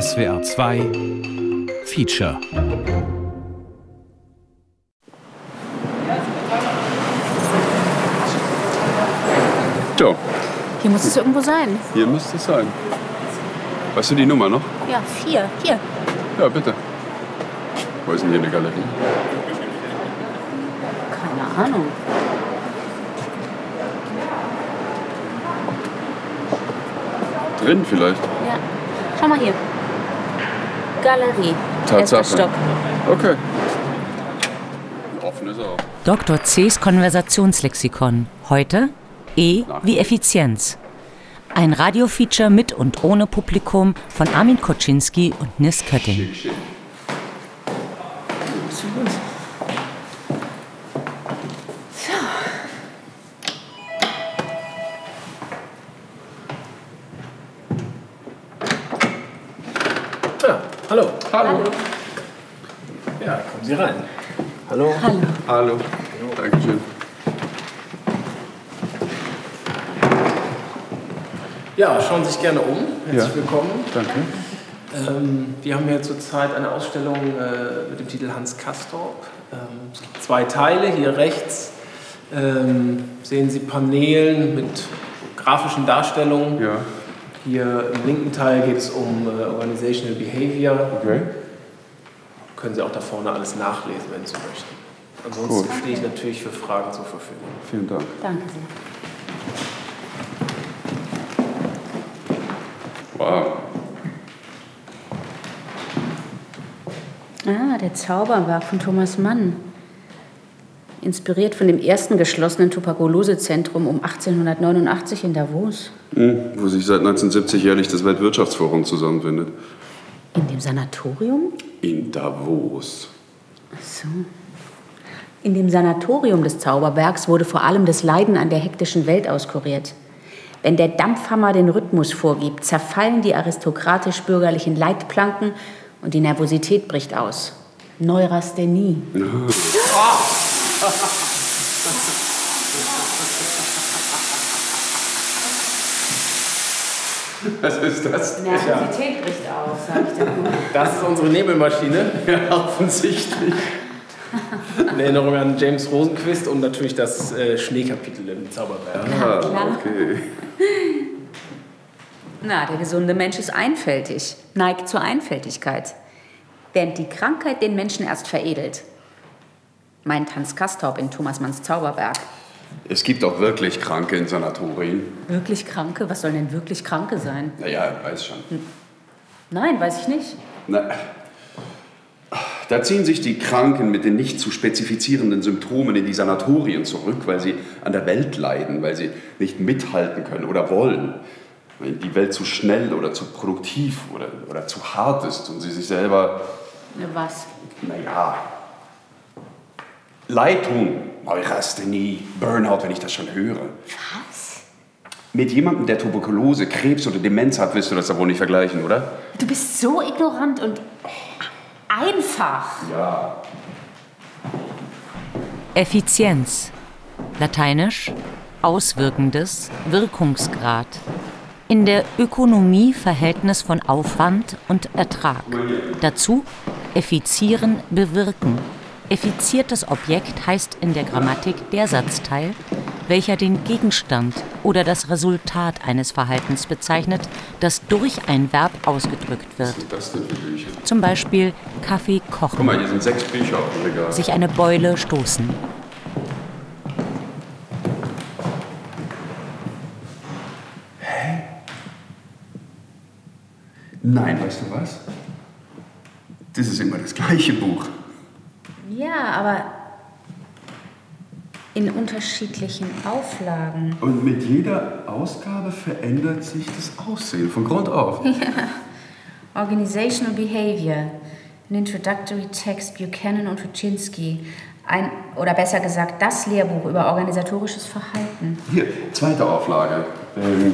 SWR 2 Feature So, Hier muss es irgendwo sein. hier müsste es sein. Weißt du die Nummer noch? Ja, vier. Hier. Ja, bitte. Wo ist denn hier eine Galerie? Keine Ahnung. Drin vielleicht. Ja. Schau mal hier. Galerie. Tatsache. Erster Stock. Okay. Offen ist er auch. Dr. Cs Konversationslexikon. Heute E wie Effizienz. Ein Radiofeature mit und ohne Publikum von Armin Koczynski und Nis Kötting. Schick, schick. Schauen Sie sich gerne um. Herzlich Ja. willkommen. Danke. Ähm, wir haben hier zurzeit eine Ausstellung äh, mit dem Titel Hans Castorp. Ähm, es gibt zwei Teile. Hier rechts ähm, sehen Sie Paneelen mit grafischen Darstellungen. Ja. Hier im linken Teil geht es um äh, Organizational Behavior. Okay. Können Sie auch da vorne alles nachlesen, wenn Sie möchten. Ansonsten Gut. stehe ich natürlich für Fragen zur Verfügung. Vielen Dank. Danke sehr. Wow. Ah, der Zauberberg von Thomas Mann. Inspiriert von dem ersten geschlossenen Tuberkulosezentrum um 1889 in Davos. Hm, wo sich seit 1970 jährlich das Weltwirtschaftsforum zusammenfindet. In dem Sanatorium? In Davos. Ach so. In dem Sanatorium des Zauberbergs wurde vor allem das Leiden an der hektischen Welt auskuriert. Wenn der Dampfhammer den Rhythmus vorgibt, zerfallen die aristokratisch-bürgerlichen Leitplanken und die Nervosität bricht aus. Neurasthenie. Was ist das? Nervosität bricht aus, sag ich dann. Das ist unsere Nebelmaschine. Ja, offensichtlich. In Erinnerung an James Rosenquist und natürlich das äh, Schneekapitel im Zauberberg. Ah, klar. okay. Na, der gesunde Mensch ist einfältig, neigt zur Einfältigkeit. Während die Krankheit den Menschen erst veredelt. Meint Hans Kastorp in Thomas Manns Zauberberg. Es gibt auch wirklich Kranke in Sanatorien. Wirklich Kranke? Was sollen denn wirklich Kranke sein? Naja, weiß schon. Nein, weiß ich nicht. Na, da ziehen sich die Kranken mit den nicht zu spezifizierenden Symptomen in die Sanatorien zurück, weil sie an der Welt leiden, weil sie nicht mithalten können oder wollen. Weil die Welt zu schnell oder zu produktiv oder, oder zu hart ist und sie sich selber, Was? naja, Leitung, Neurasthenie, Burnout, wenn ich das schon höre. Was? Mit jemandem, der Tuberkulose, Krebs oder Demenz hat, wirst du das da wohl nicht vergleichen, oder? Du bist so ignorant und einfach. Ja. Effizienz. Lateinisch auswirkendes Wirkungsgrad. In der Ökonomie Verhältnis von Aufwand und Ertrag. Dazu effizieren, bewirken. Effiziertes Objekt heißt in der Grammatik der Satzteil, welcher den Gegenstand oder das Resultat eines Verhaltens bezeichnet, das durch ein Verb ausgedrückt wird. Zum Beispiel Kaffee Guck kochen, mal, hier sind sechs Bücher auf dem Regal. sich eine Beule stoßen. Nein, weißt du was? Das ist immer das gleiche Buch. Ja, aber in unterschiedlichen Auflagen. Und mit jeder Ausgabe verändert sich das Aussehen von Grund auf. Organizational Behavior. An Introductory Text Buchanan und Tuchinski. Ein, oder besser gesagt, das Lehrbuch über organisatorisches Verhalten. Hier, zweite Auflage. Ähm,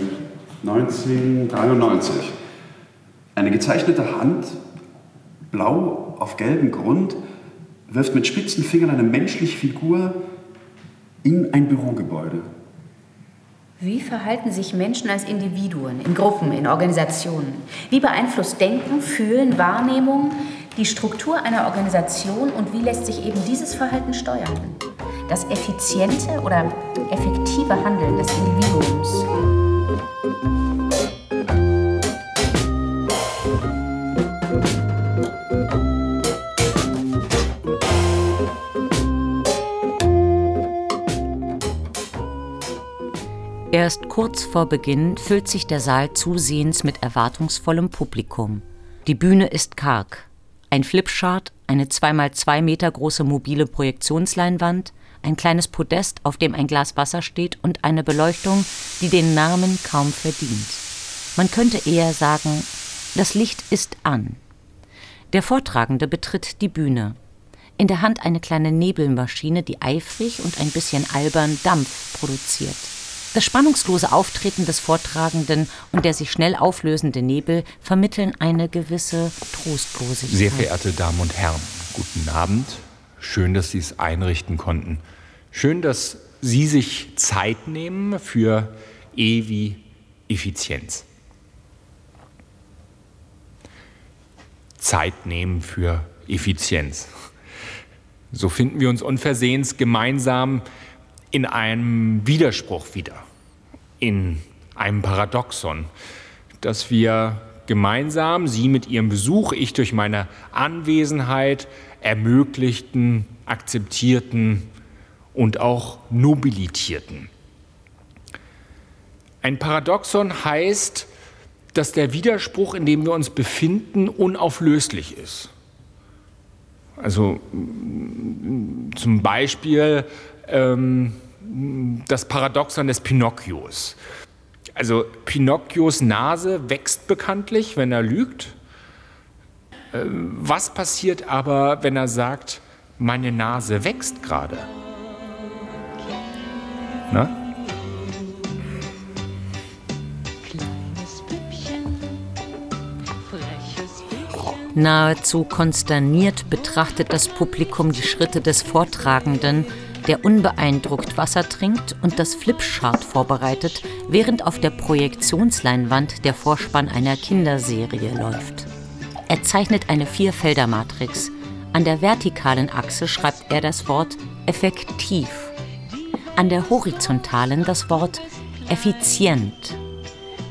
1993. Eine gezeichnete Hand, blau auf gelbem Grund, wirft mit spitzen Fingern eine menschliche Figur in ein Bürogebäude. Wie verhalten sich Menschen als Individuen, in Gruppen, in Organisationen? Wie beeinflusst Denken, Fühlen, Wahrnehmung die Struktur einer Organisation und wie lässt sich eben dieses Verhalten steuern? Das effiziente oder effektive Handeln des Individuums. Erst kurz vor Beginn füllt sich der Saal zusehends mit erwartungsvollem Publikum. Die Bühne ist karg. Ein Flipchart, eine 2x2 Meter große mobile Projektionsleinwand, ein kleines Podest, auf dem ein Glas Wasser steht und eine Beleuchtung, die den Namen kaum verdient. Man könnte eher sagen, das Licht ist an. Der Vortragende betritt die Bühne. In der Hand eine kleine Nebelmaschine, die eifrig und ein bisschen albern Dampf produziert. Das spannungslose Auftreten des Vortragenden und der sich schnell auflösende Nebel vermitteln eine gewisse Trostlosigkeit. Sehr verehrte Damen und Herren, guten Abend. Schön, dass Sie es einrichten konnten. Schön, dass Sie sich Zeit nehmen für E Effizienz. Zeit nehmen für Effizienz. So finden wir uns unversehens gemeinsam in einem Widerspruch wieder, in einem Paradoxon, dass wir gemeinsam, Sie mit Ihrem Besuch, ich durch meine Anwesenheit, ermöglichten, akzeptierten und auch nobilitierten. Ein Paradoxon heißt, dass der Widerspruch, in dem wir uns befinden, unauflöslich ist. Also zum Beispiel ähm, das Paradoxon des Pinocchios. Also Pinocchios Nase wächst bekanntlich, wenn er lügt. Ähm, was passiert aber, wenn er sagt, meine Nase wächst gerade? Na? Nahezu konsterniert betrachtet das Publikum die Schritte des Vortragenden, der unbeeindruckt Wasser trinkt und das Flipchart vorbereitet, während auf der Projektionsleinwand der Vorspann einer Kinderserie läuft. Er zeichnet eine Vierfelder-Matrix. An der vertikalen Achse schreibt er das Wort effektiv. An der horizontalen das Wort effizient.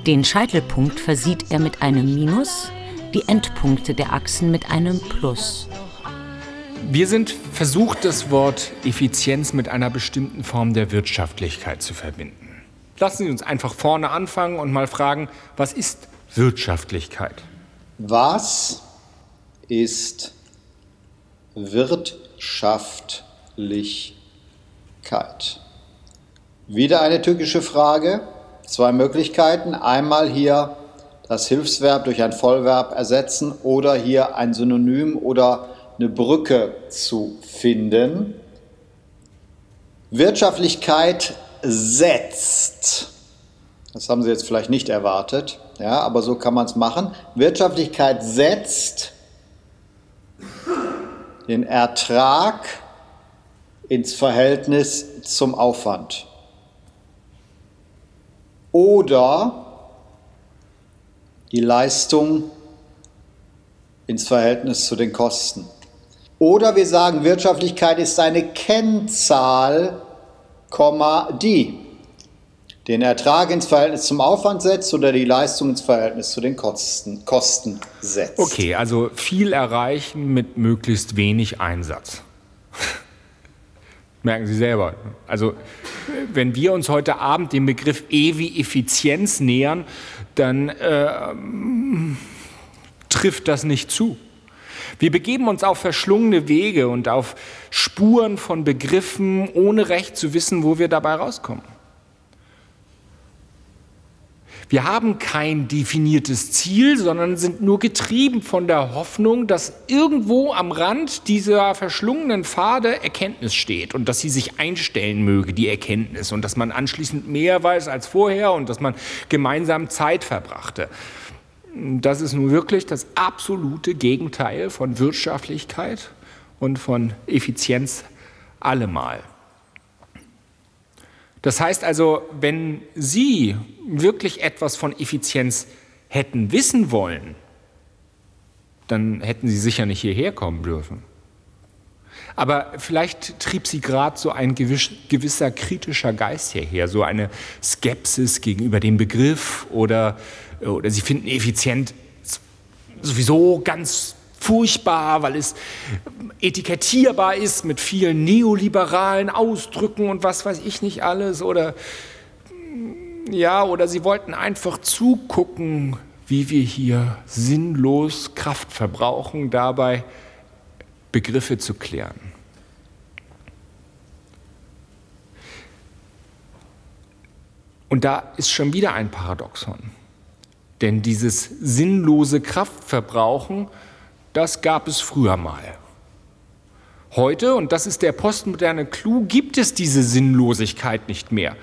Den Scheitelpunkt versieht er mit einem Minus, die Endpunkte der Achsen mit einem Plus. Wir sind versucht, das Wort Effizienz mit einer bestimmten Form der Wirtschaftlichkeit zu verbinden. Lassen Sie uns einfach vorne anfangen und mal fragen, was ist Wirtschaftlichkeit? Was ist Wirtschaftlichkeit? Wieder eine tückische Frage. Zwei Möglichkeiten. Einmal hier das Hilfsverb durch ein Vollverb ersetzen oder hier ein Synonym oder eine Brücke zu finden. Wirtschaftlichkeit setzt. Das haben Sie jetzt vielleicht nicht erwartet, ja, aber so kann man es machen. Wirtschaftlichkeit setzt den Ertrag ins Verhältnis zum Aufwand. Oder die Leistung ins Verhältnis zu den Kosten. Oder wir sagen, Wirtschaftlichkeit ist eine Kennzahl, die den Ertrag ins Verhältnis zum Aufwand setzt oder die Leistung ins Verhältnis zu den Kosten, Kosten setzt. Okay, also viel erreichen mit möglichst wenig Einsatz. Merken Sie selber. Also wenn wir uns heute Abend dem Begriff E wie Effizienz nähern, dann äh, trifft das nicht zu. Wir begeben uns auf verschlungene Wege und auf Spuren von Begriffen, ohne recht zu wissen, wo wir dabei rauskommen. Wir haben kein definiertes Ziel, sondern sind nur getrieben von der Hoffnung, dass irgendwo am Rand dieser verschlungenen Pfade Erkenntnis steht und dass sie sich einstellen möge, die Erkenntnis, und dass man anschließend mehr weiß als vorher und dass man gemeinsam Zeit verbrachte. Das ist nun wirklich das absolute Gegenteil von Wirtschaftlichkeit und von Effizienz allemal. Das heißt also, wenn Sie wirklich etwas von Effizienz hätten wissen wollen, dann hätten Sie sicher nicht hierher kommen dürfen. Aber vielleicht trieb Sie gerade so ein gewisser kritischer Geist hierher, so eine Skepsis gegenüber dem Begriff oder, oder Sie finden effizient sowieso ganz furchtbar, weil es etikettierbar ist mit vielen neoliberalen Ausdrücken und was weiß ich nicht alles oder ja, oder sie wollten einfach zugucken, wie wir hier sinnlos Kraft verbrauchen, dabei Begriffe zu klären. Und da ist schon wieder ein Paradoxon. Denn dieses sinnlose Kraftverbrauchen das gab es früher mal. Heute, und das ist der postmoderne Clou, gibt es diese Sinnlosigkeit nicht mehr.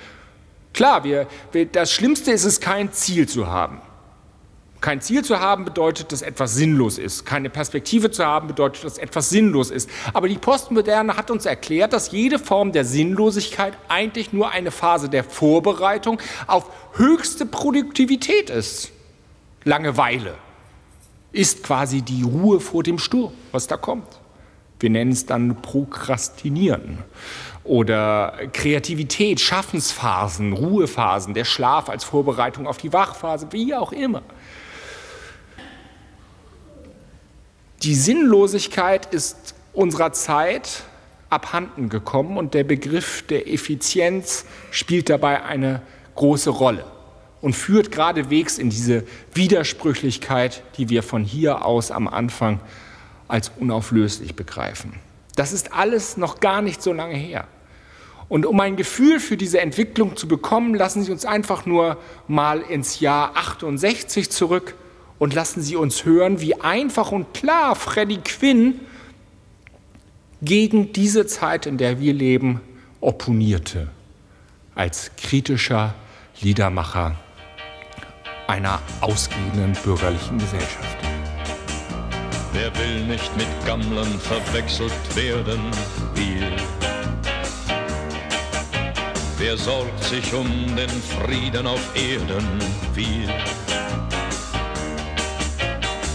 Klar, wir, wir, das Schlimmste ist es, kein Ziel zu haben. Kein Ziel zu haben bedeutet, dass etwas sinnlos ist. Keine Perspektive zu haben bedeutet, dass etwas sinnlos ist. Aber die Postmoderne hat uns erklärt, dass jede Form der Sinnlosigkeit eigentlich nur eine Phase der Vorbereitung auf höchste Produktivität ist. Langeweile ist quasi die Ruhe vor dem Sturm, was da kommt. Wir nennen es dann Prokrastinieren oder Kreativität, Schaffensphasen, Ruhephasen, der Schlaf als Vorbereitung auf die Wachphase, wie auch immer. Die Sinnlosigkeit ist unserer Zeit abhanden gekommen und der Begriff der Effizienz spielt dabei eine große Rolle und führt geradewegs in diese Widersprüchlichkeit, die wir von hier aus am Anfang als unauflöslich begreifen. Das ist alles noch gar nicht so lange her. Und um ein Gefühl für diese Entwicklung zu bekommen, lassen Sie uns einfach nur mal ins Jahr 68 zurück und lassen Sie uns hören, wie einfach und klar Freddie Quinn gegen diese Zeit, in der wir leben, opponierte, als kritischer Liedermacher einer ausgehenden bürgerlichen Gesellschaft. Wer will nicht mit Gammlern verwechselt werden? Wir. Wer sorgt sich um den Frieden auf Erden? Wir.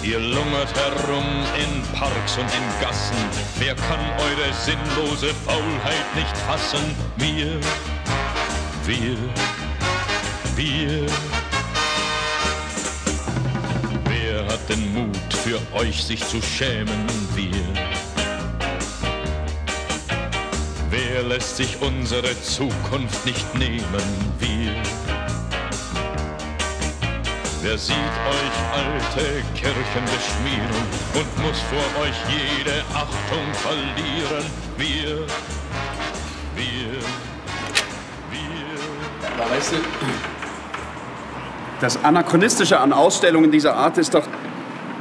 Ihr lungert herum in Parks und in Gassen. Wer kann eure sinnlose Faulheit nicht fassen? Wir, wir, wir. Für euch sich zu schämen, wir. Wer lässt sich unsere Zukunft nicht nehmen, wir. Wer sieht euch alte Kirchen beschmieren und muss vor euch jede Achtung verlieren, wir, wir, wir. Das Anachronistische an Ausstellungen dieser Art ist doch,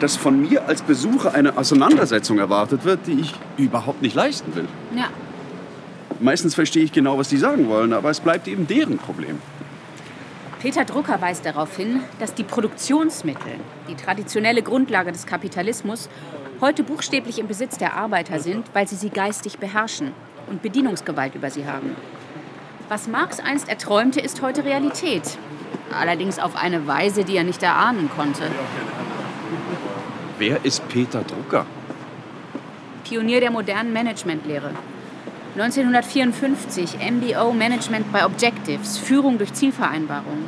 dass von mir als Besucher eine Auseinandersetzung erwartet wird, die ich überhaupt nicht leisten will. Ja. Meistens verstehe ich genau, was die sagen wollen, aber es bleibt eben deren Problem. Peter Drucker weist darauf hin, dass die Produktionsmittel, die traditionelle Grundlage des Kapitalismus, heute buchstäblich im Besitz der Arbeiter sind, weil sie sie geistig beherrschen und Bedienungsgewalt über sie haben. Was Marx einst erträumte, ist heute Realität. Allerdings auf eine Weise, die er nicht erahnen konnte. Wer ist Peter Drucker? Pionier der modernen Managementlehre. 1954 MBO Management by Objectives, Führung durch Zielvereinbarungen.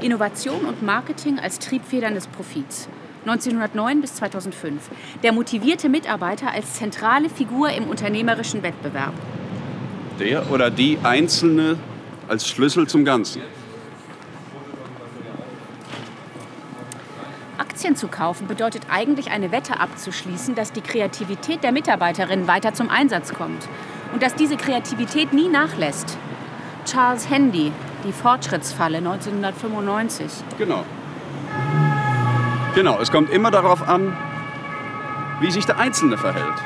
Innovation und Marketing als Triebfedern des Profits. 1909 bis 2005. Der motivierte Mitarbeiter als zentrale Figur im unternehmerischen Wettbewerb. Der oder die Einzelne als Schlüssel zum Ganzen. Aktien zu kaufen bedeutet eigentlich eine Wette abzuschließen, dass die Kreativität der Mitarbeiterinnen weiter zum Einsatz kommt und dass diese Kreativität nie nachlässt. Charles Handy, die Fortschrittsfalle 1995. Genau. Genau, es kommt immer darauf an, wie sich der Einzelne verhält.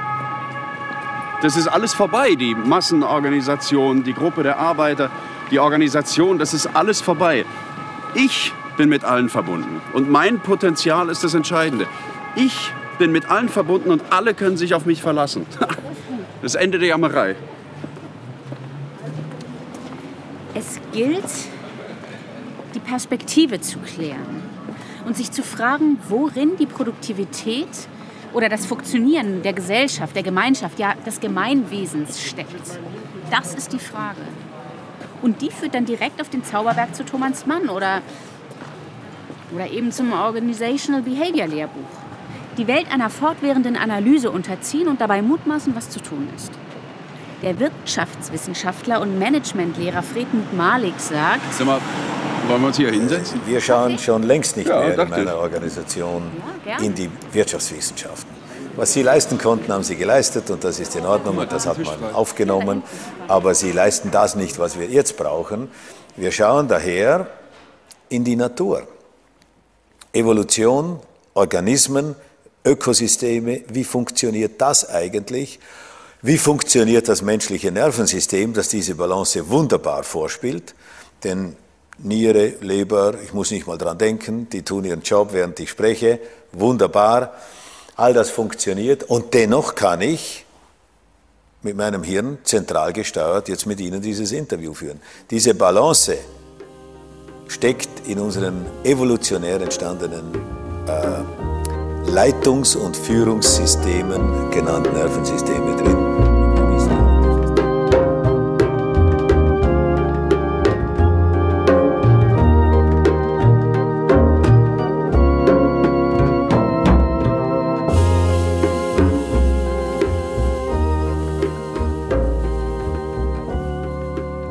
Das ist alles vorbei, die Massenorganisation, die Gruppe der Arbeiter, die Organisation, das ist alles vorbei. Ich bin mit allen verbunden. Und mein Potenzial ist das Entscheidende. Ich bin mit allen verbunden und alle können sich auf mich verlassen. Das Ende der Jammerei. Es gilt, die Perspektive zu klären und sich zu fragen, worin die Produktivität oder das Funktionieren der Gesellschaft, der Gemeinschaft, ja des Gemeinwesens steckt. Das ist die Frage. Und die führt dann direkt auf den Zauberberg zu Thomas Mann oder, oder eben zum Organizational Behavior Lehrbuch. Die Welt einer fortwährenden Analyse unterziehen und dabei mutmaßen, was zu tun ist. Der Wirtschaftswissenschaftler und Managementlehrer Friedmund Malik sagt, Sag mal, wollen wir uns hier hinsetzen? Wir schauen schon längst nicht Ja, mehr in meiner ich. Organisation Ja, in die Wirtschaftswissenschaften. Was Sie leisten konnten, haben Sie geleistet und das ist in Ordnung und das hat man aufgenommen. Aber Sie leisten das nicht, was wir jetzt brauchen. Wir schauen daher in die Natur. Evolution, Organismen, Ökosysteme, wie funktioniert das eigentlich? Wie funktioniert das menschliche Nervensystem, das diese Balance wunderbar vorspielt? Denn Niere, Leber, ich muss nicht mal dran denken, die tun ihren Job, während ich spreche. Wunderbar. All das funktioniert und dennoch kann ich mit meinem Hirn zentral gesteuert jetzt mit Ihnen dieses Interview führen. Diese Balance steckt in unseren evolutionär entstandenen äh, Leitungs- und Führungssystemen, genannten Nervensysteme drin.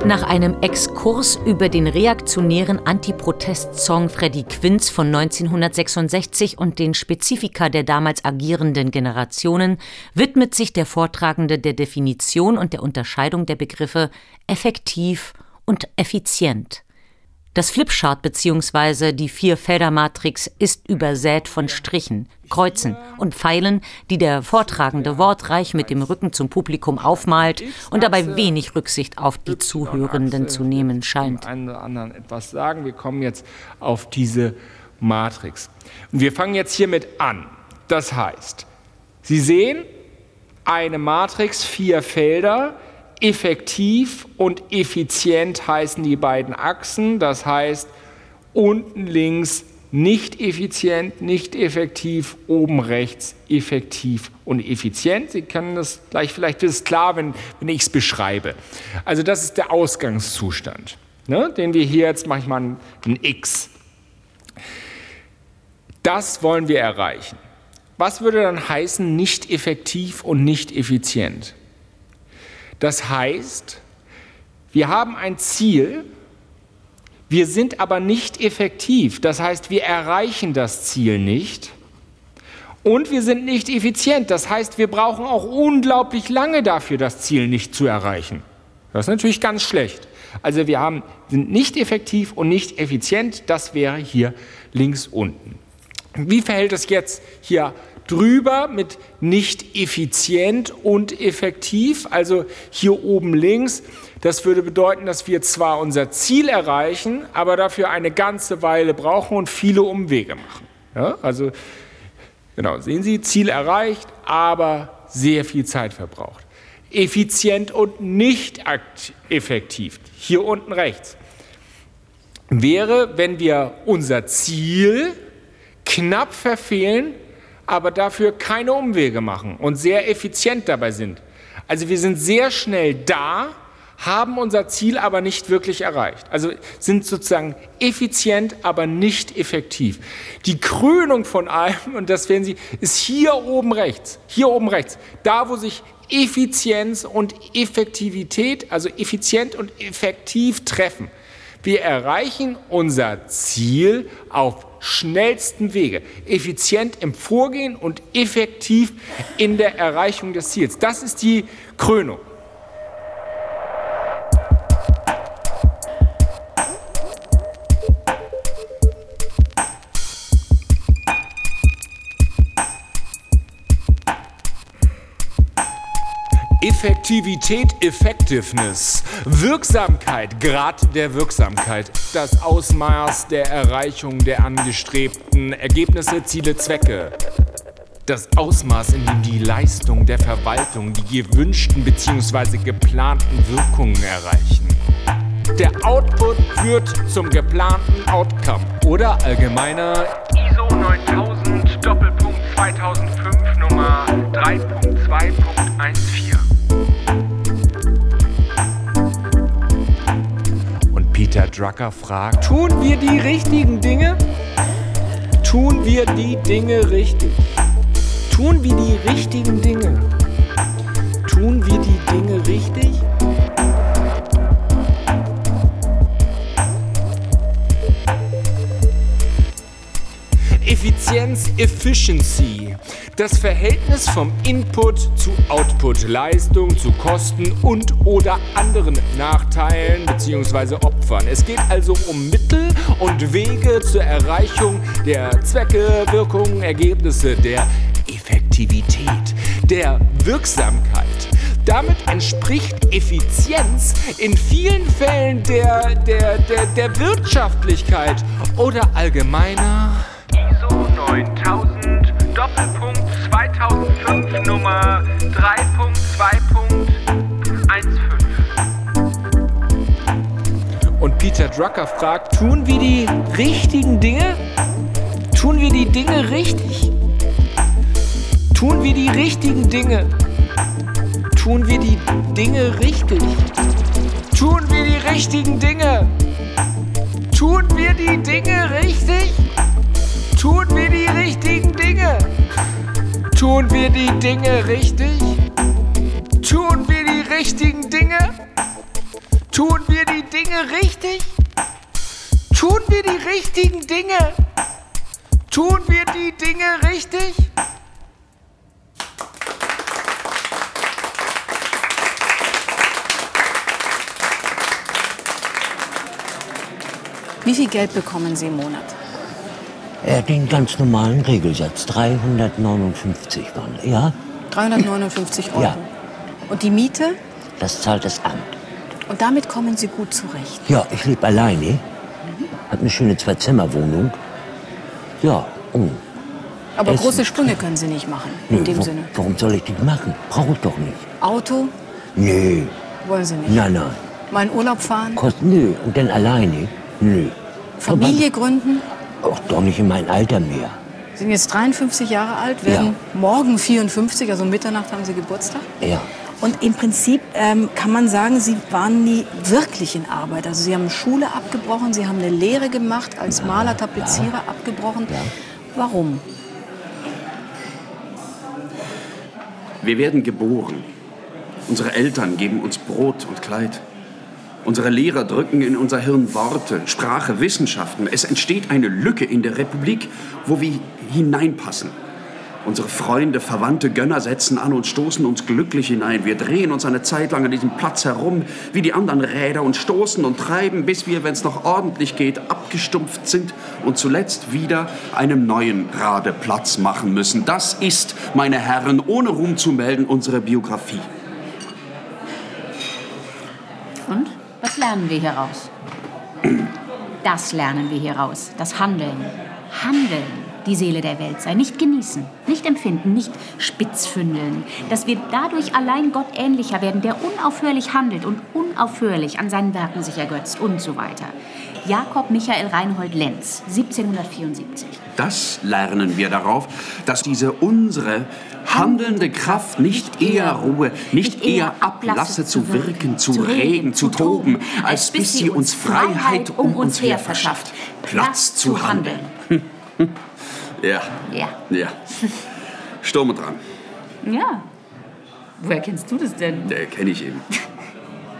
Nach einem Exkurs über den reaktionären Antiprotest-Song Freddie Quinz von 1966 und den Spezifika der damals agierenden Generationen widmet sich der Vortragende der Definition und der Unterscheidung der Begriffe effektiv und effizient. Das Flipchart bzw. die Vierfelder-Matrix ist übersät von Strichen, Kreuzen und Pfeilen, die der Vortragende wortreich mit dem Rücken zum Publikum aufmalt und dabei wenig Rücksicht auf die Zuhörenden zu nehmen scheint. einen oder anderen etwas sagen. Wir kommen jetzt auf diese Matrix. Und wir fangen jetzt hiermit an. Das heißt, Sie sehen eine Matrix, vier Felder. Effektiv und effizient heißen die beiden Achsen. Das heißt, unten links nicht effizient, nicht effektiv, oben rechts effektiv und effizient. Sie können das gleich, vielleicht wird es klar, wenn, wenn ich es beschreibe. Also das ist der Ausgangszustand, ne, den wir hier jetzt, mache ich mal ein, ein X. Das wollen wir erreichen. Was würde dann heißen, nicht effektiv und nicht effizient? Das heißt, wir haben ein Ziel, wir sind aber nicht effektiv. Das heißt, wir erreichen das Ziel nicht. Und wir sind nicht effizient. Das heißt, wir brauchen auch unglaublich lange dafür, das Ziel nicht zu erreichen. Das ist natürlich ganz schlecht. Also wir haben, sind nicht effektiv und nicht effizient. Das wäre hier links unten. Wie verhält es jetzt hier drüber mit nicht effizient und effektiv? Also hier oben links. Das würde bedeuten, dass wir zwar unser Ziel erreichen, aber dafür eine ganze Weile brauchen und viele Umwege machen. Ja, also genau, sehen Sie, Ziel erreicht, aber sehr viel Zeit verbraucht. Effizient und nicht effektiv. Hier unten rechts wäre, wenn wir unser Ziel knapp verfehlen, aber dafür keine Umwege machen und sehr effizient dabei sind. Also wir sind sehr schnell da, haben unser Ziel aber nicht wirklich erreicht. Also sind sozusagen effizient, aber nicht effektiv. Die Krönung von allem, und das werden Sie, ist hier oben rechts. Hier oben rechts. Da, wo sich Effizienz und Effektivität, also effizient und effektiv treffen. Wir erreichen unser Ziel auf schnellsten Wege. Effizient im Vorgehen und effektiv in der Erreichung des Ziels. Das ist die Krönung. Effektivität, Effectiveness, Wirksamkeit, Grad der Wirksamkeit, das Ausmaß der Erreichung der angestrebten Ergebnisse, Ziele, Zwecke. Das Ausmaß, in dem die Leistung der Verwaltung die gewünschten bzw. geplanten Wirkungen erreichen. Der Output führt zum geplanten Outcome oder allgemeiner ISO 9000 Doppelpunkt 2005 Nummer 3.2.14. Peter Drucker fragt, tun wir die richtigen Dinge? Tun wir die Dinge richtig? Tun wir die richtigen Dinge? Tun wir die Dinge richtig? Effizienz, Efficiency. Das Verhältnis vom Input zu Output, Leistung zu Kosten und oder anderen Nachteilen bzw. Opfern. Es geht also um Mittel und Wege zur Erreichung der Zwecke, Wirkungen, Ergebnisse, der Effektivität, der Wirksamkeit. Damit entspricht Effizienz in vielen Fällen der, der, der, der Wirtschaftlichkeit oder allgemeiner ISO 9000 Doppelpunkt 2005 Nummer 3.2.15. Und Peter Drucker fragt, tun wir die richtigen Dinge? Tun wir die Dinge richtig? Tun wir die richtigen Dinge? Tun wir die Dinge richtig? Tun wir die richtigen Dinge? Tun wir die Dinge richtig? Tun wir die richtigen Dinge? Tun wir die Dinge richtig? Tun wir die richtigen Dinge? Tun wir die Dinge richtig? Tun wir die richtigen Dinge? Tun wir die Dinge richtig? Wie viel Geld bekommen Sie im Monat? Äh, den ganz normalen Regelsatz, 359 waren, ja? 359 Euro. Ja. Und die Miete? Das zahlt das Amt. Und damit kommen Sie gut zurecht. Ja, ich lebe alleine, hab eine schöne Zwei-Zimmer-Wohnung. Ja, und Aber Essen. große Sprünge können Sie nicht machen, in Nö, dem wo- Sinne. Warum soll ich die machen? Brauche ich doch nicht. Auto Nö, wollen Sie nicht. nein, nein. Mal in Urlaub fahren? Kost, nö, und dann alleine? Nö. Familie gründen? Auch doch nicht in mein Alter mehr. Sie sind jetzt 53 Jahre alt, werden morgen 54, also Mitternacht haben Sie Geburtstag. Ja. Und im Prinzip ähm, kann man sagen, Sie waren nie wirklich in Arbeit. Also Sie haben Schule abgebrochen, Sie haben eine Lehre gemacht, als Maler, Tapezierer abgebrochen. Warum? Wir werden geboren. Unsere Eltern geben uns Brot und Kleid. Unsere Lehrer drücken in unser Hirn Worte, Sprache, Wissenschaften. Es entsteht eine Lücke in der Republik, wo wir hineinpassen. Unsere Freunde, Verwandte, Gönner setzen an und stoßen uns glücklich hinein. Wir drehen uns eine Zeit lang an diesem Platz herum, wie die anderen Räder, und stoßen und treiben, bis wir, wenn es noch ordentlich geht, abgestumpft sind und zuletzt wieder einem neuen Rade Platz machen müssen. Das ist, meine Herren, ohne Ruhm zu melden, unsere Biografie. Und was lernen wir hieraus? Das lernen wir hieraus. Das Handeln. Handeln. Die Seele der Welt sein. Nicht genießen, nicht empfinden, nicht spitzfündeln. Dass wir dadurch allein Gott ähnlicher werden, der unaufhörlich handelt und unaufhörlich an seinen Werken sich ergötzt und so weiter. Jakob Michael Reinhold Lenz, 1774. Das lernen wir darauf, dass diese unsere handelnde Kraft nicht eher ruhe, nicht eher ablasse zu wirken, zu regen, zu toben, als bis sie uns Freiheit um uns her verschafft, Platz zu handeln. Ja, Ja. ja. Sturm und Drang, Ja. Woher kennst du das denn? der kenne ich eben.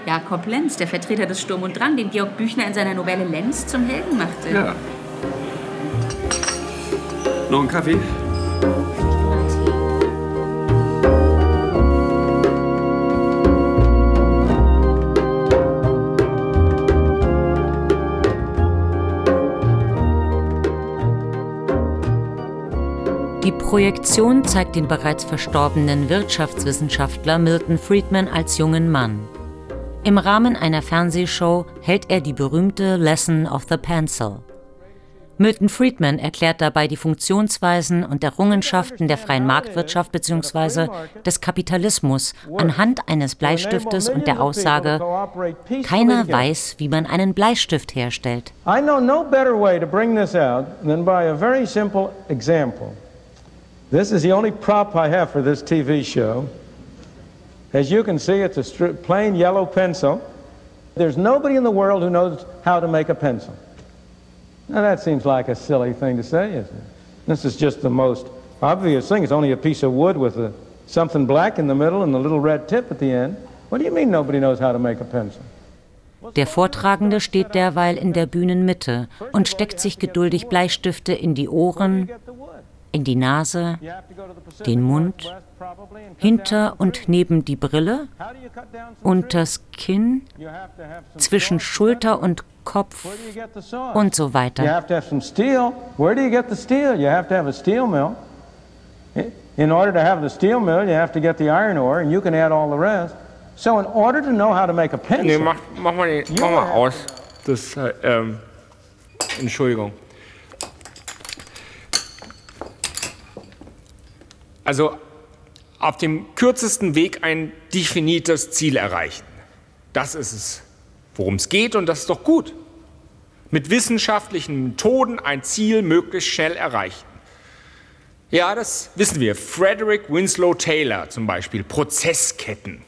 Jakob Lenz, der Vertreter des Sturm und Drang, den Georg Büchner in seiner Novelle Lenz zum Helden machte. Ja. Noch einen Kaffee? Die Projektion zeigt den bereits verstorbenen Wirtschaftswissenschaftler Milton Friedman als jungen Mann. Im Rahmen einer Fernsehshow hält er die berühmte Lesson of the Pencil. Milton Friedman erklärt dabei die Funktionsweisen und Errungenschaften der freien Marktwirtschaft bzw. des Kapitalismus anhand eines Bleistiftes und der Aussage, keiner weiß, wie man einen Bleistift herstellt. I know no better way to bring this out than by a very simple example. This is the only prop I have for this TV show. As you can see, it's a plain yellow pencil. There's nobody in the world who knows how to make a pencil. Now, that seems like a silly thing to say, isn't it? This is just the most obvious thing. It's only a piece of wood with a, something black in the middle and a little red tip at the end. What do you mean nobody knows how to make a pencil? Der Vortragende steht derweil in der Bühnenmitte und steckt sich geduldig Bleistifte in die Ohren, in die Nase, den Mund, hinter und neben die Brille, unters Kinn, zwischen Schulter und Kopf und so weiter. In order to have the steel mill, you have to get the iron ore, and you can add all the rest. So, in order to know how to make a pencil, nee, mach, mach mal, den, mach mal aus. Das, ähm, Entschuldigung. Also auf dem kürzesten Weg ein definiertes Ziel erreichen. Das ist es, worum es geht und das ist doch gut. Mit wissenschaftlichen Methoden ein Ziel möglichst schnell erreichen. Ja, das wissen wir. Frederick Winslow Taylor zum Beispiel, Prozessketten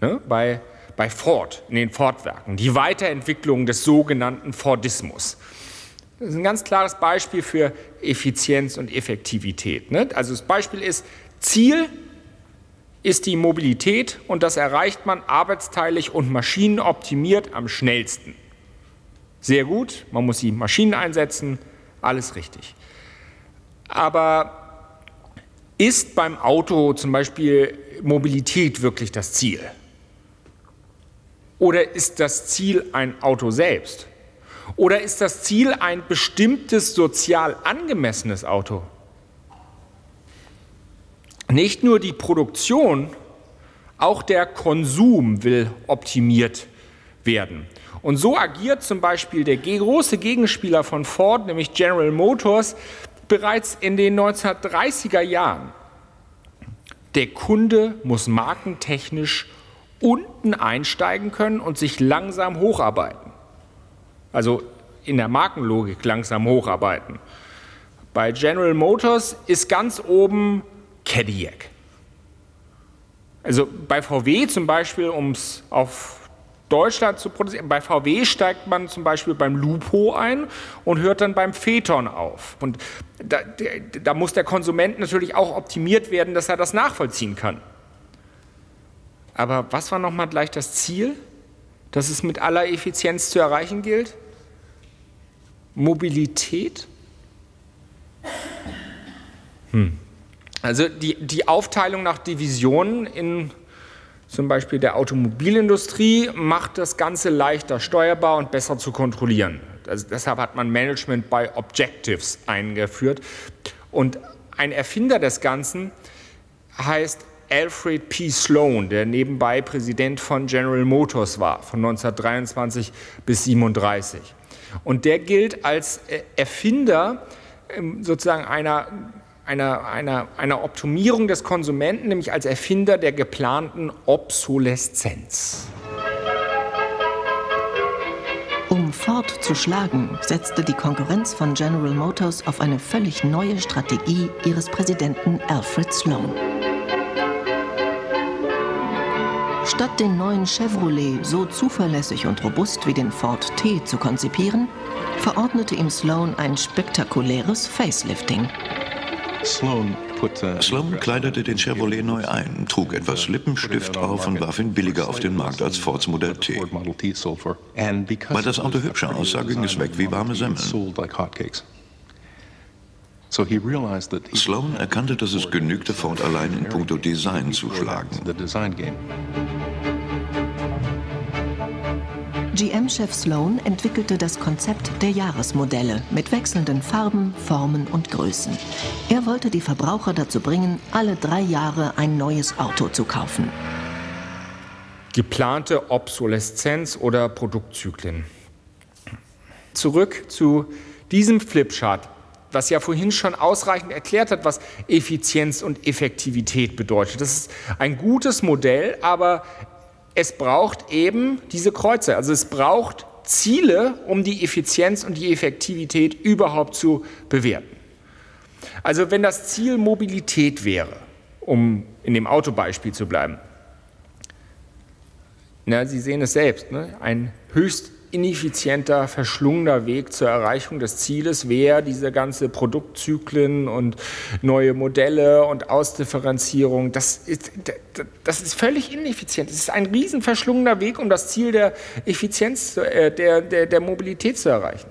ne, bei, bei Ford, in den Ford-Werken, die Weiterentwicklung des sogenannten Fordismus. Das ist ein ganz klares Beispiel für Effizienz und Effektivität. Ne? Also das Beispiel ist, Ziel ist die Mobilität und das erreicht man arbeitsteilig und maschinenoptimiert am schnellsten. Sehr gut, man muss die Maschinen einsetzen, alles richtig. Aber ist beim Auto zum Beispiel Mobilität wirklich das Ziel? Oder ist das Ziel ein Auto selbst? Oder ist das Ziel ein bestimmtes sozial angemessenes Auto? Nicht nur die Produktion, auch der Konsum will optimiert werden. Und so agiert zum Beispiel der große Gegenspieler von Ford, nämlich General Motors, bereits in den 1930er Jahren. Der Kunde muss markentechnisch unten einsteigen können und sich langsam hocharbeiten also in der Markenlogik langsam hocharbeiten. Bei General Motors ist ganz oben Cadillac. Also bei VW zum Beispiel, um es auf Deutschland zu produzieren, bei VW steigt man zum Beispiel beim Lupo ein und hört dann beim Phaeton auf. Und da, da muss der Konsument natürlich auch optimiert werden, dass er das nachvollziehen kann. Aber was war nochmal gleich das Ziel? Dass es mit aller Effizienz zu erreichen gilt? Mobilität? Hm. Also die, die Aufteilung nach Divisionen in zum Beispiel der Automobilindustrie macht das Ganze leichter steuerbar und besser zu kontrollieren. Also deshalb hat man Management by Objectives eingeführt. Und ein Erfinder des Ganzen heißt Alfred P. Sloan, der nebenbei Präsident von General Motors war, von 1923 bis 1937. Und der gilt als äh, Erfinder ähm, sozusagen einer, einer, einer, einer Optimierung des Konsumenten, nämlich als Erfinder der geplanten Obsoleszenz. Um Ford zu schlagen, setzte die Konkurrenz von General Motors auf eine völlig neue Strategie ihres Präsidenten Alfred Sloan. Statt den neuen Chevrolet so zuverlässig und robust wie den Ford T zu konzipieren, verordnete ihm Sloan ein spektakuläres Facelifting. Sloan kleidete den Chevrolet neu ein, trug etwas Lippenstift auf und warf ihn billiger auf den Markt als Fords Modell T. Weil das Auto hübscher aussah, ging es weg wie warme Semmeln. Sloan erkannte, dass es genügte, Ford allein in puncto Design zu schlagen. GM-Chef Sloan entwickelte das Konzept der Jahresmodelle mit wechselnden Farben, Formen und Größen. Er wollte die Verbraucher dazu bringen, alle drei Jahre ein neues Auto zu kaufen. Geplante Obsoleszenz oder Produktzyklen. Zurück zu diesem Flipchart, was ja vorhin schon ausreichend erklärt hat, was Effizienz und Effektivität bedeutet. Das ist ein gutes Modell, aber es braucht eben diese Kreuze. Also es braucht Ziele, um die Effizienz und die Effektivität überhaupt zu bewerten. Also wenn das Ziel Mobilität wäre, um in dem Autobeispiel zu bleiben, na, Sie sehen es selbst, ne? ein höchst ineffizienter, verschlungener Weg zur Erreichung des Zieles wäre diese ganze Produktzyklen und neue Modelle und Ausdifferenzierung. Das ist, das ist völlig ineffizient. Es ist ein riesen verschlungener Weg, um das Ziel der Effizienz, äh, der, der, der Mobilität zu erreichen.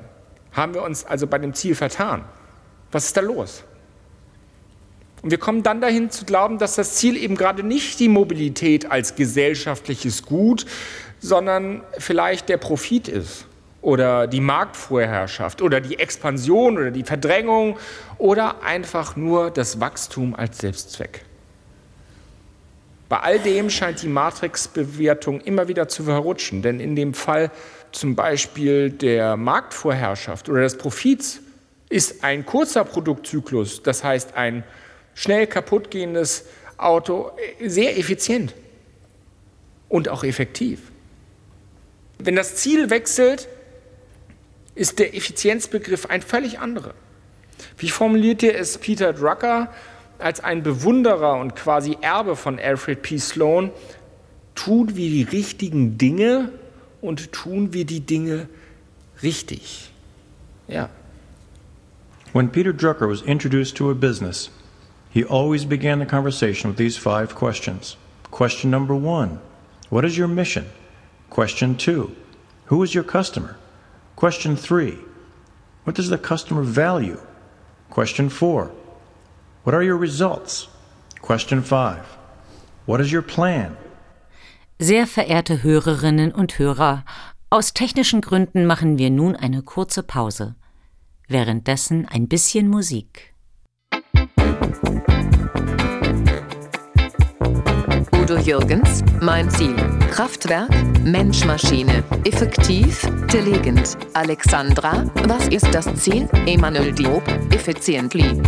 Haben wir uns also bei dem Ziel vertan? Was ist da los? Und wir kommen dann dahin zu glauben, dass das Ziel eben gerade nicht die Mobilität als gesellschaftliches Gut, sondern vielleicht der Profit ist oder die Marktvorherrschaft oder die Expansion oder die Verdrängung oder einfach nur das Wachstum als Selbstzweck. Bei all dem scheint die Matrix-Bewertung immer wieder zu verrutschen, denn in dem Fall zum Beispiel der Marktvorherrschaft oder des Profits ist ein kurzer Produktzyklus, das heißt ein schnell kaputtgehendes Auto, sehr effizient und auch effektiv. Wenn das Ziel wechselt, ist der Effizienzbegriff ein völlig anderer. Wie formulierte es Peter Drucker als ein Bewunderer und quasi Erbe von Alfred P. Sloan? Tun wir die richtigen Dinge und tun wir die Dinge richtig. Ja. When Peter Drucker was introduced to a business, he always began the conversation with these five questions. Question number one What is your mission? Question two Who is your customer? Question three What does the customer value? Question four What are your results? Question five What is your plan? Sehr verehrte Hörerinnen und Hörer, aus technischen Gründen machen wir nun eine kurze Pause. Währenddessen ein bisschen Musik. Udo Jürgens, mein Ziel. Kraftwerk, Mensch-Maschine, effektiv, intelligent. Alexandra, was ist das Ziel? Emanuel Diop, efficiently.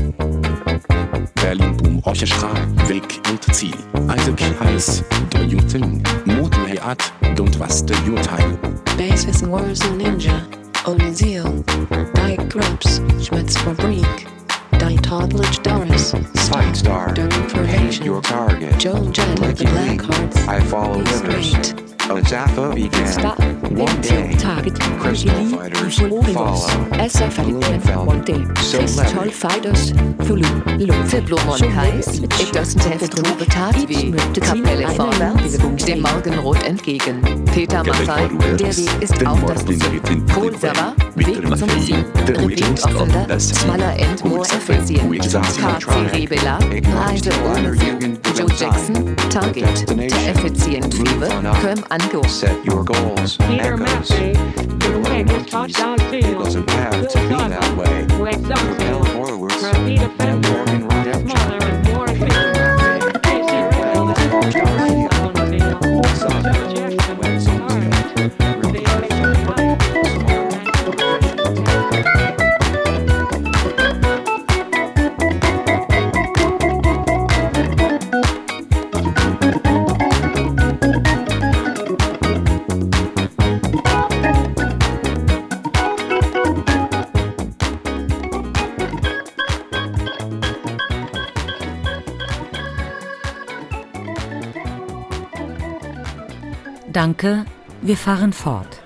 Berlin Boom Orchestra, Weg und Ziel. Isaac Hayes, Do You Think? Motor Heat, Don't Was Do You Time. Basis Wars Ninja, Only Zeal, Dyke Grubs, Schmitz Fabrik. Toddlage Doris, Fight Star, Information, your target. Joan Jett of the Black Hearts, I follow rivers. Great. A Zappa began. Stop. One day, Target. Crystal Fighters follow. SF One day. So Crystal. Fighters, Fulu, Lu. Fiblomonkais, ist das Heft tat weh. Kapelle vorwärts, dem Morgenrot entgegen. Peter Maffay, der Weg ist auch das Ziel. Kohlserver, Weg zum Ziel. Repeat offender, smaller and more efficient. KC Rebella, Reise ohne. Joe Jackson, Target, der effizient Liebe, Köm Angle. Set your goals. Peter echoes. Maffey. Make touchdown field. Doesn't have to be that way. Propel forwards. Repeat a Morgan Smaller. Danke, wir fahren fort.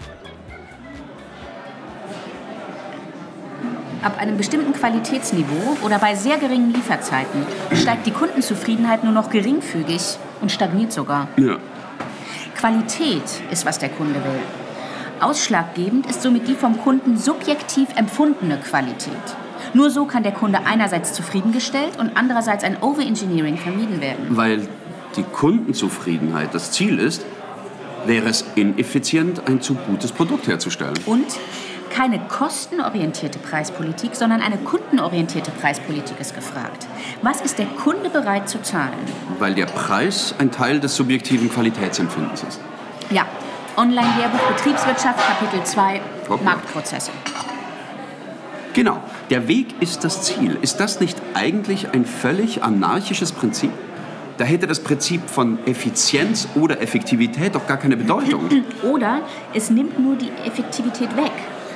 Ab einem bestimmten Qualitätsniveau oder bei sehr geringen Lieferzeiten steigt die Kundenzufriedenheit nur noch geringfügig und stagniert sogar. Ja. Qualität ist, was der Kunde will. Ausschlaggebend ist somit die vom Kunden subjektiv empfundene Qualität. Nur so kann der Kunde einerseits zufriedengestellt und andererseits ein Overengineering vermieden werden. Weil die Kundenzufriedenheit das Ziel ist, wäre es ineffizient, ein zu gutes Produkt herzustellen. Und keine kostenorientierte Preispolitik, sondern eine kundenorientierte Preispolitik ist gefragt. Was ist der Kunde bereit zu zahlen? Weil der Preis ein Teil des subjektiven Qualitätsempfindens ist. Ja, Online-Lehrbuch Betriebswirtschaft, Kapitel 2, Hoppla. Marktprozesse. Genau, der Weg ist das Ziel. Ist das nicht eigentlich ein völlig anarchisches Prinzip? Da hätte das Prinzip von Effizienz oder Effektivität doch gar keine Bedeutung. Oder es nimmt nur die Effektivität weg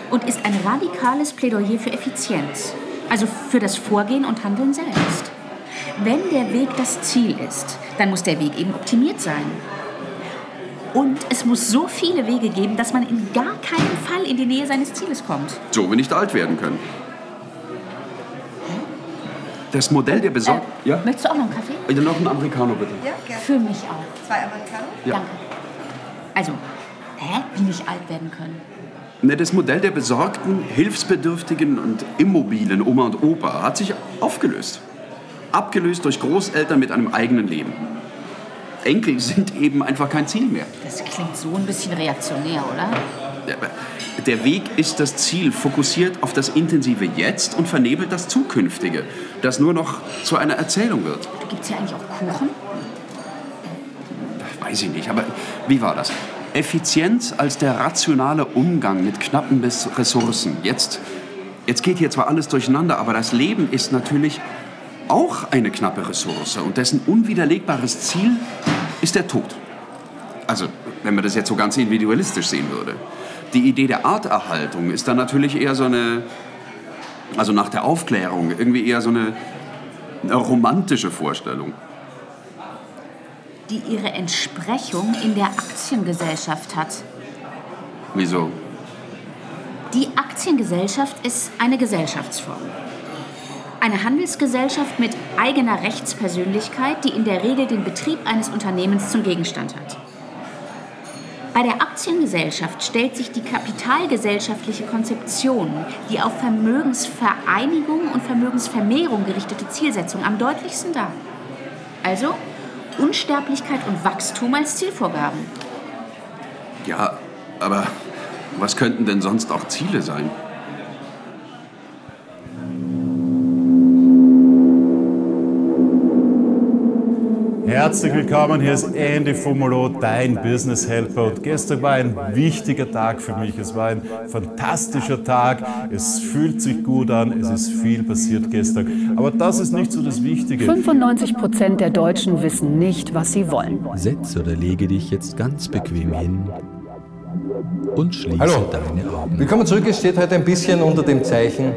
und ist ein radikales Plädoyer für Effizienz. Also für das Vorgehen und Handeln selbst. Wenn der Weg das Ziel ist, dann muss der Weg eben optimiert sein. Und es muss so viele Wege geben, dass man in gar keinem Fall in die Nähe seines Zieles kommt. So wir nicht alt werden können. Das Modell der Besorgten. ja? Möchtest du auch noch einen Kaffee? Äh, Noch einen Americano bitte. Ja, gerne. Für mich auch. Zwei Americano? Ja. Danke. Also, hä? Wie nicht alt werden können? Ne, Das Modell der besorgten, hilfsbedürftigen und immobilen Oma und Opa hat sich aufgelöst. Abgelöst durch Großeltern mit einem eigenen Leben. Enkel sind eben einfach kein Ziel mehr. Das klingt so ein bisschen reaktionär, oder? Der Weg ist das Ziel, fokussiert auf das intensive Jetzt und vernebelt das Zukünftige, das nur noch zu einer Erzählung wird. Gibt es hier eigentlich auch Kuchen? Weiß ich nicht, aber wie war das? Effizienz als der rationale Umgang mit knappen Res- Ressourcen. Jetzt, jetzt geht hier zwar alles durcheinander, aber das Leben ist natürlich auch eine knappe Ressource und dessen unwiderlegbares Ziel ist der Tod. Also, wenn man das jetzt so ganz individualistisch sehen würde. Die Idee der Arterhaltung ist dann natürlich eher so eine, also nach der Aufklärung, irgendwie eher so eine, eine romantische Vorstellung. Die ihre Entsprechung in der Aktiengesellschaft hat. Wieso? Die Aktiengesellschaft ist eine Gesellschaftsform. Eine Handelsgesellschaft mit eigener Rechtspersönlichkeit, die in der Regel den Betrieb eines Unternehmens zum Gegenstand hat. Bei der Aktiengesellschaft stellt sich die kapitalgesellschaftliche Konzeption, die auf Vermögensvereinigung und Vermögensvermehrung gerichtete Zielsetzung am deutlichsten dar. Also Unsterblichkeit und Wachstum als Zielvorgaben. Ja, aber was könnten denn sonst auch Ziele sein? Herzlich willkommen, hier ist Andy Fumolo, dein Business Helper. Und gestern war ein wichtiger Tag für mich. Es war ein fantastischer Tag. Es fühlt sich gut an. Es ist viel passiert gestern. Aber das ist nicht so das Wichtige. 95 Prozent der Deutschen wissen nicht, was sie wollen. Setz oder lege dich jetzt ganz bequem hin und schließe Hallo. deine Augen. Willkommen zurück. Es steht heute ein bisschen unter dem Zeichen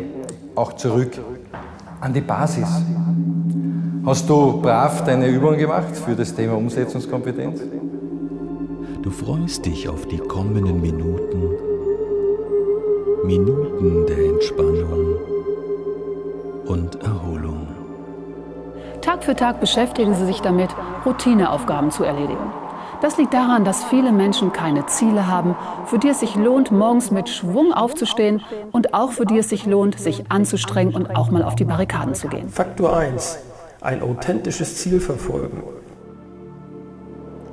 auch zurück an die Basis. Hast du brav deine Übungen gemacht für das Thema Umsetzungskompetenz? Du freust dich auf die kommenden Minuten, Minuten der Entspannung und Erholung. Tag für Tag beschäftigen sie sich damit, Routineaufgaben zu erledigen. Das liegt daran, dass viele Menschen keine Ziele haben, für die es sich lohnt, morgens mit Schwung aufzustehen und auch für die es sich lohnt, sich anzustrengen und auch mal auf die Barrikaden zu gehen. Faktor 1. Ein authentisches Ziel verfolgen.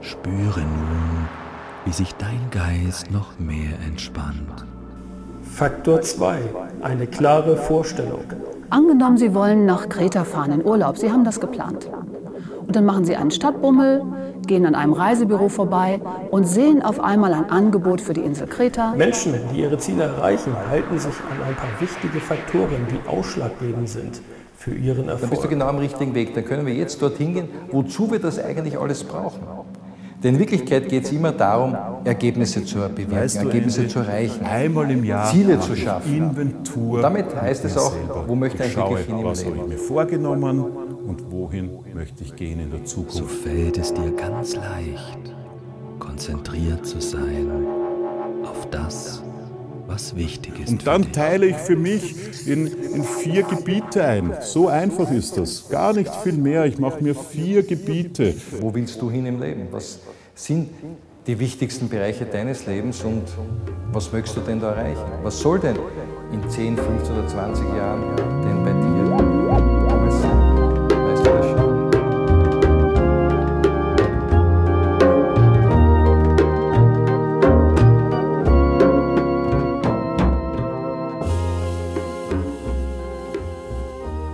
Spüre nun, wie sich dein Geist noch mehr entspannt. Faktor 2. Eine klare Vorstellung. Angenommen, Sie wollen nach Kreta fahren in Urlaub, Sie haben das geplant. Und dann machen Sie einen Stadtbummel, gehen an einem Reisebüro vorbei und sehen auf einmal ein Angebot für die Insel Kreta. Menschen, die ihre Ziele erreichen, halten sich an ein paar wichtige Faktoren, die ausschlaggebend sind für ihren Erfolg. Dann bist du genau am richtigen Weg. Dann können wir jetzt dorthin gehen, wozu wir das eigentlich alles brauchen. Denn in Wirklichkeit geht es immer darum, Ergebnisse zu bewerten, Weißt du, Ergebnisse zu erreichen, Einmal im Jahr Ziele zu schaffen. Inventur. Und damit heißt es auch, selber. wo möchte ich Ich schaue, wirklich hin im was habe ich mir vorgenommen und wohin möchte ich gehen in der Zukunft. So fällt es dir ganz leicht, konzentriert zu sein auf das, was wichtig ist. Und dann teile ich für mich in, in vier Gebiete ein. So einfach ist das. Gar nicht viel mehr. Ich mache mir vier Gebiete. Wo willst du hin im Leben? Was sind die wichtigsten Bereiche deines Lebens und was möchtest du denn da erreichen? Was soll denn in 10, 15 oder 20 Jahren denn